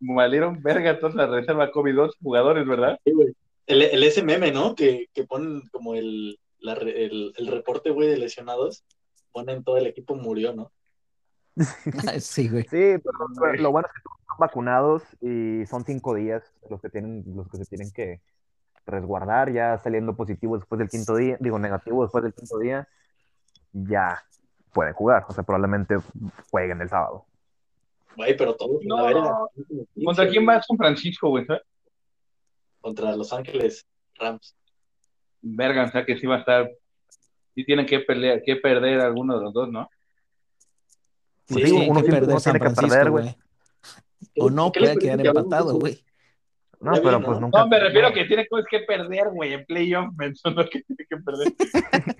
Valieron verga toda la reserva COVID, dos jugadores, ¿verdad? Sí, güey. El, el SMM, ¿no? Que, que ponen como el, la el, el reporte, güey, de lesionados. Ponen todo el equipo murió, ¿no? sí, güey. Sí, pero, pero lo bueno es que todos están vacunados y son cinco días los que tienen, los que se tienen que resguardar, ya saliendo positivo después del quinto día, digo negativo después del quinto día, ya pueden jugar. O sea, probablemente jueguen el sábado. Güey, pero todos No. ¿Contra quién va San Francisco, güey? ¿sabes? Contra Los Ángeles Rams. Verga, o sea que sí va a estar. Sí tienen que pelear, que perder alguno de los dos, ¿no? Pues Sí, uno que perder uno San tiene que perder, güey. O no, ¿Qué les puede quedar que empatado, güey. No, Ya pero pues ¿no? nunca. No, me refiero a que tiene cosas que perder, güey, en playoff, mencionó que tiene que perder.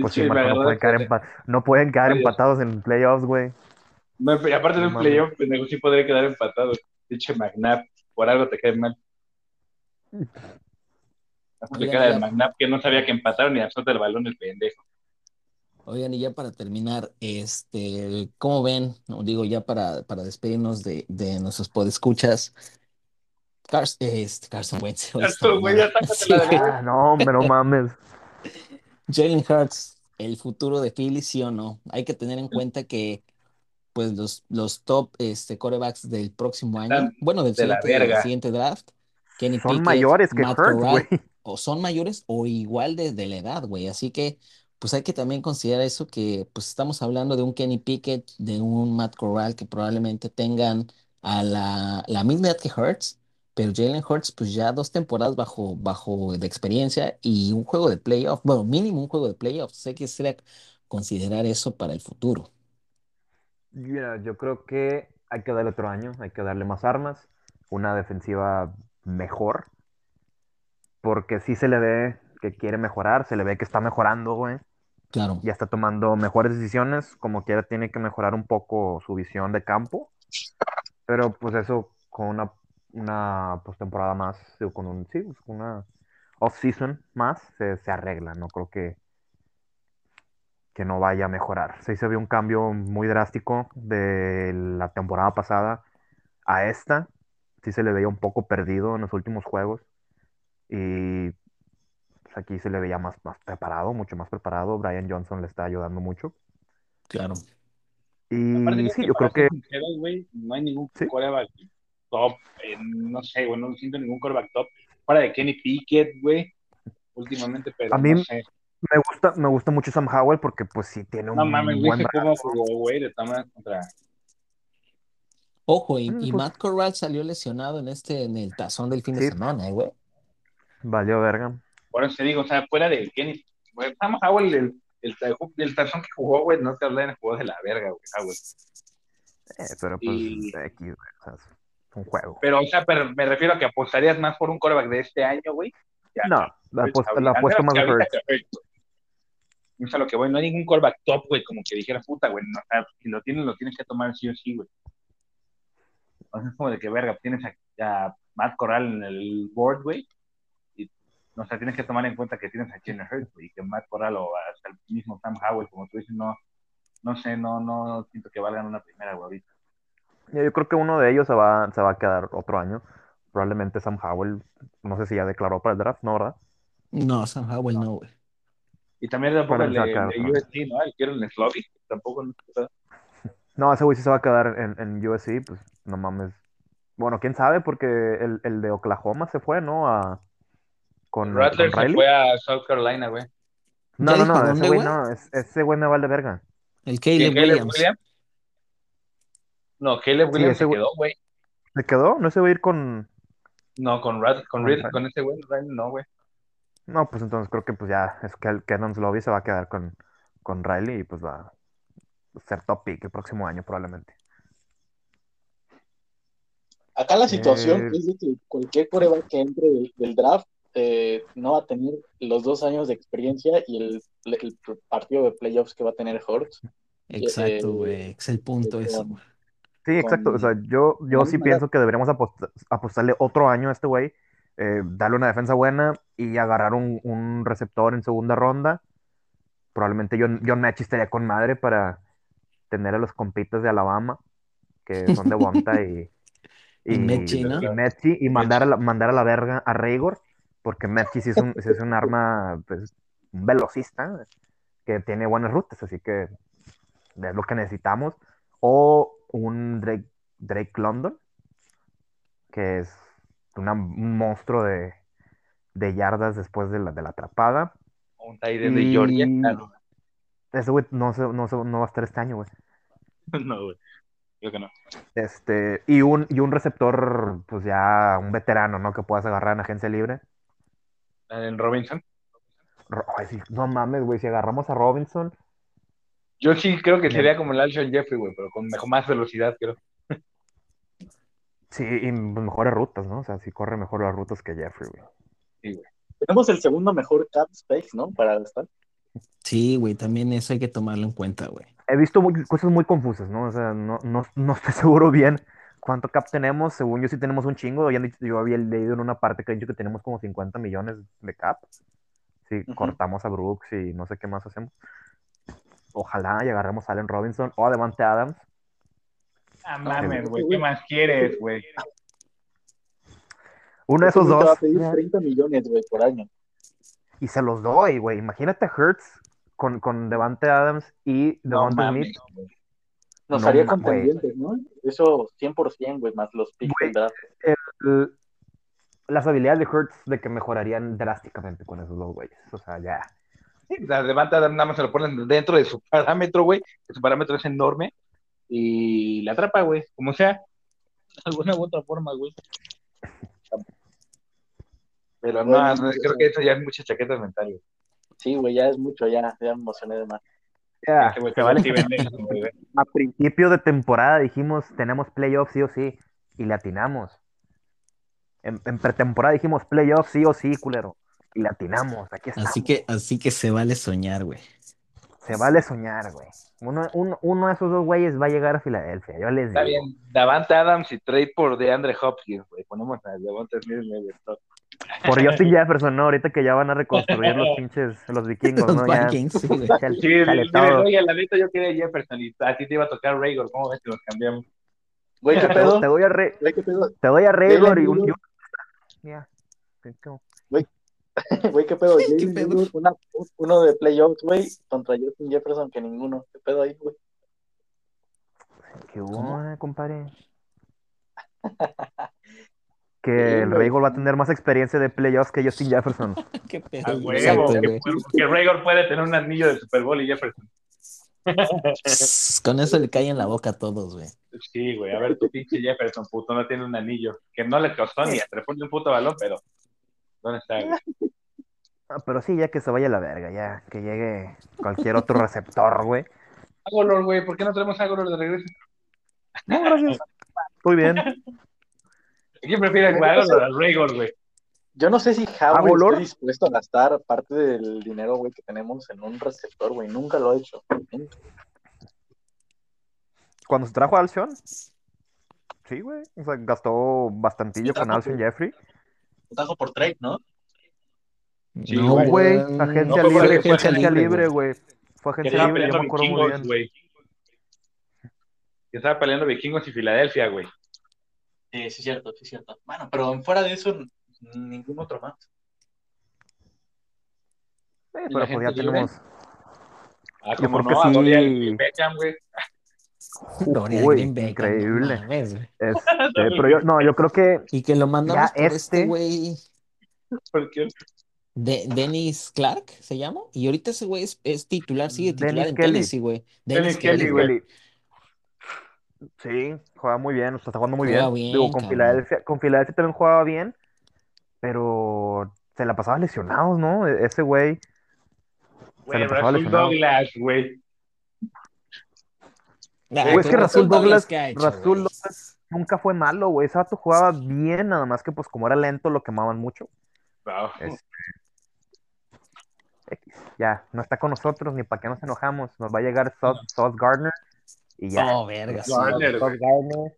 Pues sí, Sí, no pueden de caer, empa- no pueden Adiós. empatados en playoffs, güey. No, y aparte de No un playoff, pendejo, sí podría quedar empatado. Diche McNabb, por algo te cae mal. Oigan, cara de ya- McNabb que no sabía que empataron y azota el balón el pendejo. Oigan, y ya para terminar, este, ¿cómo ven? No, digo, ya para, para despedirnos de, de nuestros podescuchas. Cars, este, Carson Wentz. Carson, ya la Sí. Ah, no, no mames. Jalen Hurts, el futuro de Philly, sí o no. Hay que tener en cuenta que pues los, los top este, corebacks del próximo año, Están bueno, del de siguiente, del verga. siguiente draft, Kenny Son Pickett, mayores que Matt Hurts, Corral, güey. o son mayores o igual de, de la edad, güey. Así que, pues hay que también considerar eso que, pues estamos hablando de un Kenny Pickett, de un Matt Corral que probablemente tengan a la, la misma edad que Hurts, pero Jalen Hurts, pues ya dos temporadas bajo, bajo de experiencia y un juego de playoff, bueno, mínimo un juego de playoff. Sé que sería considerar eso para el futuro. Mira, yo creo que hay que darle otro año, hay que darle más armas, una defensiva mejor, porque sí se le ve que quiere mejorar, se le ve que está mejorando, güey. Claro, Ya está tomando mejores decisiones, como quiera tiene que mejorar un poco su visión de campo, pero pues eso con una, una postemporada más, con un, sí, pues, con una off-season más, se, se arregla, no creo que, que no vaya a mejorar. Sí se vio un cambio muy drástico de la temporada pasada a esta, sí se le veía un poco perdido en los últimos juegos, y pues, Aquí se le veía más, más preparado, mucho más preparado. Brian Johnson le está ayudando mucho. Claro. Y Aparte, sí, yo creo que no hay ningún Sí. quarterback top, eh, no sé, güey, no siento ningún quarterback top. Fuera de Kenny Pickett, güey, últimamente, pero A mí- no sé. Me gusta, me gusta mucho Sam Howell porque pues sí tiene un No mames, buen ¿viste cómo jugó, güey, de contra... Ojo, y, Mm, y pues- Matt Corral salió lesionado en este, en el tazón del fin de semana, eh, güey. Valió verga. Por eso te digo, o sea, fuera de Kenny, güey, Sam Howell, el, el, el tarzón que jugó, güey, no te hablan, jugó de la verga, güey, Howell. Eh, pero pues Y- X, güey, o sea, es un juego. Pero, o sea, pero me refiero a que apostarías más por un quarterback de este año, güey. No, la apuesta, la apuesta más de Hurts. ahorita que Hurts, güey. Eso es a lo que voy, no hay ningún quarterback top, güey, como que dijera, puta, güey, no, o sea, si lo tienes, lo tienes que tomar sí o sí, güey. O sea, es como de que, verga, tienes a, a Matt Corral en el board, güey, y, o sea, tienes que tomar en cuenta que tienes a Jalen Hurts, güey, y que Matt Corral o hasta el mismo Sam Howell, como tú dices, no, no sé, no, no siento que valgan una primera, güey, ahorita. Yo yo creo que uno de ellos se va, se va a quedar otro año. Probablemente Sam Howell, no sé si ya declaró para el draft, ¿no, verdad? No, Sam Howell no, güey. Y también tampoco el de, sacar, de ¿no? USC, ¿no? El que era en Slovy, tampoco, no ese güey sí se va a quedar en, en USC, pues no mames. Bueno, quién sabe, porque el, el de Oklahoma se fue, ¿no? A, con, Rattler con se fue a South Carolina, güey. No, ¿Ya no, no, ese güey no, es- ese güey me vale verga. El ¿Quién, Caleb Williams. No, Caleb Williams se quedó, güey. ¿Se quedó? ¿No se va a ir con...? No, con Rat, con, Con Reed, con ese güey, no, güey. No, pues entonces creo que pues ya es que el Kenan Slovy se va a quedar con, con Riley y pues va a ser top pick el próximo año probablemente. Acá la situación Eh, es de que cualquier coreback que entre del, del draft eh, no va a tener los dos años de experiencia y el, el partido de playoffs que va a tener Hurts. Exacto, Eh, güey. Es el punto eso, güey. Sí, exacto. O sea, yo, yo sí pienso que deberíamos apost- apostarle otro año a este güey, eh, darle una defensa buena y agarrar un, un receptor en segunda ronda. Probablemente John, John Mechie estaría con madre para tener a los compitas de Alabama, que son de Bonta y, Y Mechie, ¿no? y Mechie, y mandar a la, mandar a la verga a Raygor, porque Mechie sí es un, sí es un arma, pues, un velocista que tiene buenas rutas, así que es lo que necesitamos. O un Drake, Drake London, que es una- un monstruo de, de yardas después de la, de la atrapada. Un Tyler de Georgia, claro. Ese güey no, se- no, se- no va a estar este año, güey. No, güey. Creo que no. Este, y un, y un receptor, pues ya un veterano, ¿no? Que puedas agarrar en agencia libre. En Robinson. Ro- ay, sí, no mames, güey, si agarramos a Robinson, Yo sí creo que sería como el Alshon Jeffrey, güey, pero con mejor, más velocidad, creo. Sí, y mejores rutas, ¿no? O sea, sí corre mejor las rutas que Jeffrey, güey. Tenemos el segundo mejor cap space, ¿no? Para gastar. Sí, güey, también eso hay que tomarlo en cuenta, güey. He visto muy- cosas muy confusas, ¿no? O sea, no, no, no estoy seguro bien cuánto cap tenemos. Según yo sí tenemos un chingo. Dicho- yo había leído en una parte que han dicho que tenemos como 50 millones de cap. Si cortamos a Brooks y no sé qué más hacemos. Ojalá y agarremos a Allen Robinson o a Devante Adams. Ah, mames, güey, ¿qué más quieres, güey? Uno de esos güey te va a dos. pedir 30 millones, güey, por año. Y se los doy, güey. Imagínate a Hurts con, con Devante Adams y No Devonta mames, Smith. Nos No haría contendientes, ¿no? Eso 100%, güey, más los picks. El- las habilidades de Hurts de que mejorarían drásticamente con esos dos güeyes. O sea, ya. Sí, la levanta, nada más se lo ponen dentro de su parámetro, güey. Su parámetro es enorme. Y la atrapa, güey. Como sea. De alguna u otra forma, güey. Pero no, no, creo que eso ya es muchas chaquetas mentales. Sí, güey, ya es mucho, ya, ya me emocioné de más. Ya, se vale. A principio de temporada dijimos, tenemos playoffs sí o sí, y le atinamos. En, en pretemporada dijimos playoffs sí o sí, culero, y le atinamos. Aquí estamos. Así que, así que se vale soñar, güey. Se vale soñar, güey. Uno, uno, uno de esos dos güeyes va a llegar a Filadelfia, yo les Está digo. bien. Davante Adams y trade por DeAndre Hopkins, güey. Ponemos a Davante Smith en el stop. Por Justin Jefferson, ¿no? Ahorita que ya van a reconstruir los pinches, los vikingos, Los ¿no? Ya, Vikings, sí, güey. chale, Sí, chale dile, todo. oye, la neta yo quería Jefferson y a ti te iba a tocar Raygor. ¿Cómo ves que los cambiamos? Güey, ¿qué Te, pedo? te doy a Re- Güey, te doy a Raygor y un... Ya. ¿Qué- cómo? Güey, qué pedo. ¿Qué pedo? Una- uno de playoffs, güey, contra Justin Jefferson que ninguno. ¿Qué pedo ahí, güey? ¿Qué ¿Cómo? hubo, eh, compadre? Que Sí, el. Reagor va a tener más experiencia de playoffs que Justin Jefferson. Qué pedo. A güey. huevo, Exacto, que, que Rager puede tener un anillo de Super Bowl y Jefferson. Con eso le cae en la boca a todos, güey. Sí, güey, a ver, tu pinche Jefferson, puto, no tiene un anillo. Que no le costó ni le pone un puto balón, pero. ¿Dónde está, güey? Ah, pero sí, ya que se vaya a la verga, ya que llegue cualquier otro receptor, güey. Agolor, güey, ¿por qué no tenemos a Agolor de regreso? No, gracias. Estoy bien. ¿Quién prefiere Agolor o a Rager, güey? Yo no sé si Howard está dispuesto a gastar parte del dinero, güey, que tenemos en un receptor, güey. Nunca lo ha hecho. Cuando se trajo a Alshon, sí, güey. O sea, gastó bastantillo con Alshon Jeffrey. Lo trajo por trade, ¿no? Sí, No, güey. Agencia No, fue libre, fue agencia libre, güey. Fue agencia estaba libre, yo peleando me acuerdo muy vikingos, bien. güey. Que estaba peleando vikingos y Filadelfia, güey. Sí, sí, cierto, sí, cierto. Bueno, pero fuera de eso, ningún otro más. Sí, ¿Y pero pues ya tenemos. Ah, Yo como no, sí. Beckham, güey. Dorian Uy, Green Beckham, no increíble. mames. Este, pero yo, no, yo creo que Y que lo mandamos por este este- güey, de Dennis Clark, ¿se llama? Y ahorita ese güey es, es titular, sigue titular Dennis en Kelly. Tennessee, güey. Dennis Dennis Kelly, güey. Sí, juega muy bien, o sea, está jugando muy Juega bien. bien, Digo, con. Filadelfia, con Filadelfia también jugaba bien, pero se la pasaba lesionados, ¿no? E- Ese güey. Güey. Douglas, güey. Güey, es que Rasul Douglas, ¿qué ha hecho, Rasul güey? Douglas nunca fue malo, güey. Ese vato jugaba bien, nada más que pues como era lento lo quemaban mucho. Wow. Este, ya, no está con nosotros, ni para qué nos enojamos. Nos va a llegar Sauce, Sauce Gardner y ya. Oh, verga. Gardner, Sauce. Gardner,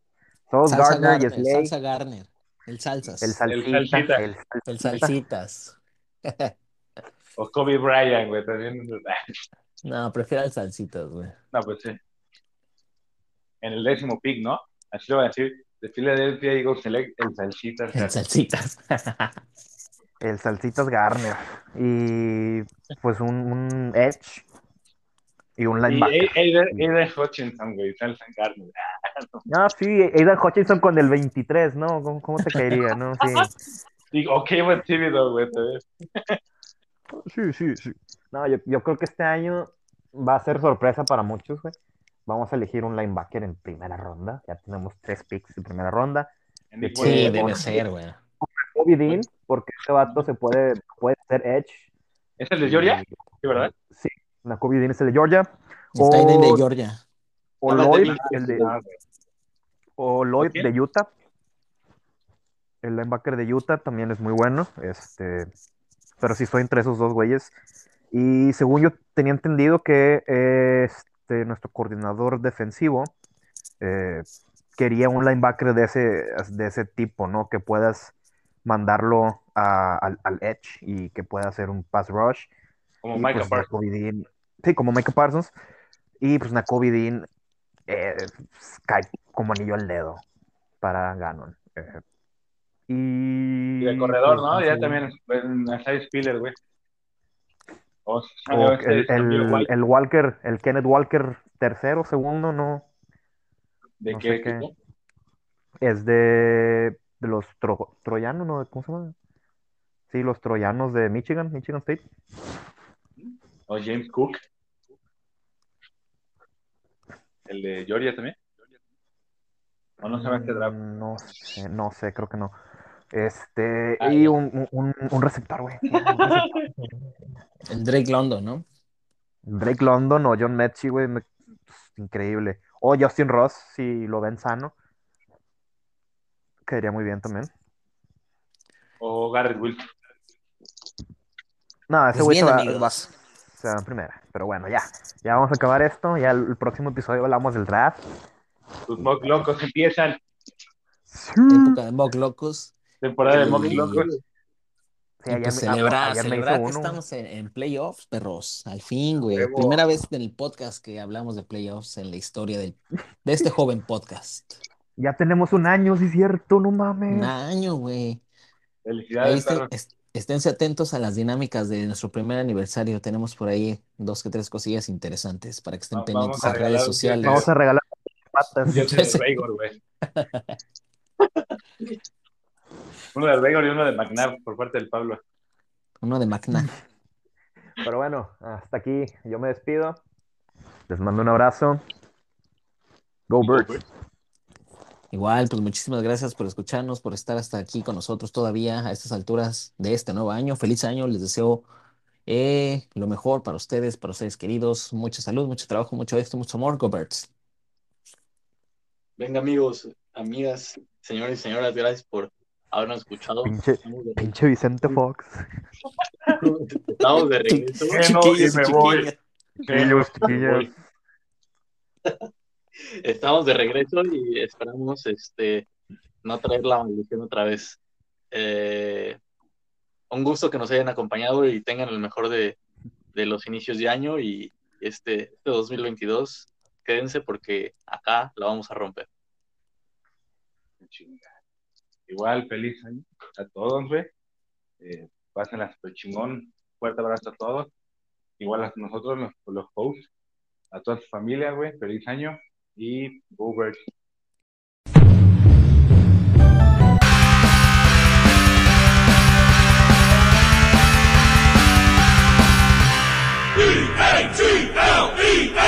Sauce Gardner y Garner, Slay, salsa Garner. El salsas. el El, salsita, salsita. el salsita. salsitas. O Kobe Bryant, güey, también. No, prefiero el salsitas, güey. No, pues sí. En el décimo pick, ¿no? Así lo van a decir. De Philadelphia Eagles Select, el Salsita. o sea, El salsitas. El Salsitas Garner. Y pues un, un Edge y un Y linebacker. Aiden Aiden Hutchinson, güey, Salsa Gardner. Ah, sí, Aidan Hutchinson con el 23, ¿no? ¿Cómo, cómo te caería, no? Sí, Y, ok, buen tímido, güey, sí, sí. sí. No, yo, yo creo que este año va a ser sorpresa para muchos, güey. Vamos a elegir un linebacker en primera ronda. Ya tenemos tres picks en primera ronda. En Sí, Sí. Pues, debe ser, güey. Kobe Dean, porque este vato se puede, puede ser Edge. ¿Es el de Georgia? Sí, ¿verdad? Sí, la Kobe Dean es el de Georgia. Está O- de Georgia. O de Lloyd, el de, Ah, o Lloyd ¿Quién? de Utah. El linebacker de Utah también es muy bueno. Este, pero sí estoy entre esos dos güeyes. Y según yo tenía entendido que eh, este, nuestro coordinador defensivo eh, quería un linebacker de ese, de ese tipo, ¿no? Que puedas mandarlo a- al, al edge y que pueda hacer un pass rush. Como Y, Micah pues, Parsons. Dean- sí, como Micah Parsons. Y pues Nakobe Dean eh, cae como anillo al dedo para Ganon. Eh, y, Y de corredor, pues, ¿no? Ya también en Asai Spiller, güey. O, o ah, el, cambió el- el Walker, el Kenneth Walker tercero, segundo, no. ¿De no qué? Es de, de los tro- troyanos, ¿no? ¿Cómo se llama? Sí, los troyanos de Michigan, Michigan State. O James Cook. El de Georgia también. ¿O no se va a este draft? Mm, No sé, no sé, creo que no. Este, Ah, y un, un, un receptor, güey. El Drake London, ¿no? Drake London o John Mechie, güey, me- increíble. O Justin Ross, si lo ven sano. Quedaría muy bien también. O Garrett Wilson. No, ese Pues güey se bien, va, se va en primera. Pero bueno, ya. Ya vamos a acabar esto. Ya el, el próximo episodio hablamos del draft. Tus mock locos empiezan. Época de Mock Locos. Temporada de mock Y- locos. Sí, pues me- celebrar, celebrar que estamos en, en playoffs, perros. Al fin, güey. Primera vez en el podcast que hablamos de playoffs en la historia del, de este joven podcast. Ya tenemos un año, sí es cierto, no Un mames. año, güey. Felicidades, está- perros. es- esténse atentos a las dinámicas de nuestro primer aniversario. Tenemos por ahí dos que tres cosillas interesantes para que estén pendientes en redes un sociales. Vamos a regalar patas. Yo soy Raygor, güey. Uno de Raygor y uno de McNabb por parte del Pablo. Uno de Macna. Pero bueno, hasta aquí yo me despido. Les mando un abrazo. Go Birds. Igual, pues muchísimas gracias por escucharnos, por estar hasta aquí con nosotros todavía a estas alturas de este nuevo año. Feliz año, les deseo eh, lo mejor para ustedes, para ustedes queridos. Mucha salud, mucho trabajo, mucho éxito, mucho amor. Go Birds. Venga, amigos, amigas, señores y señoras, gracias por habernos escuchado. Pinche, Vicente Fox. estamos de regreso. Me voy. Chiquillos. Estamos de regreso y esperamos este no traer la maldición otra vez. Eh, un gusto que nos hayan acompañado y tengan el mejor de, de los inicios de año y este, este 2022 quédense porque acá la vamos a romper. Chingada igual, feliz año a todos, güey. Eh, pásenla super chingón. Fuerte abrazo a todos. Igual a nosotros, los, los hosts, a toda su familia, güey. Feliz año y go. E-A-T-L-E-S!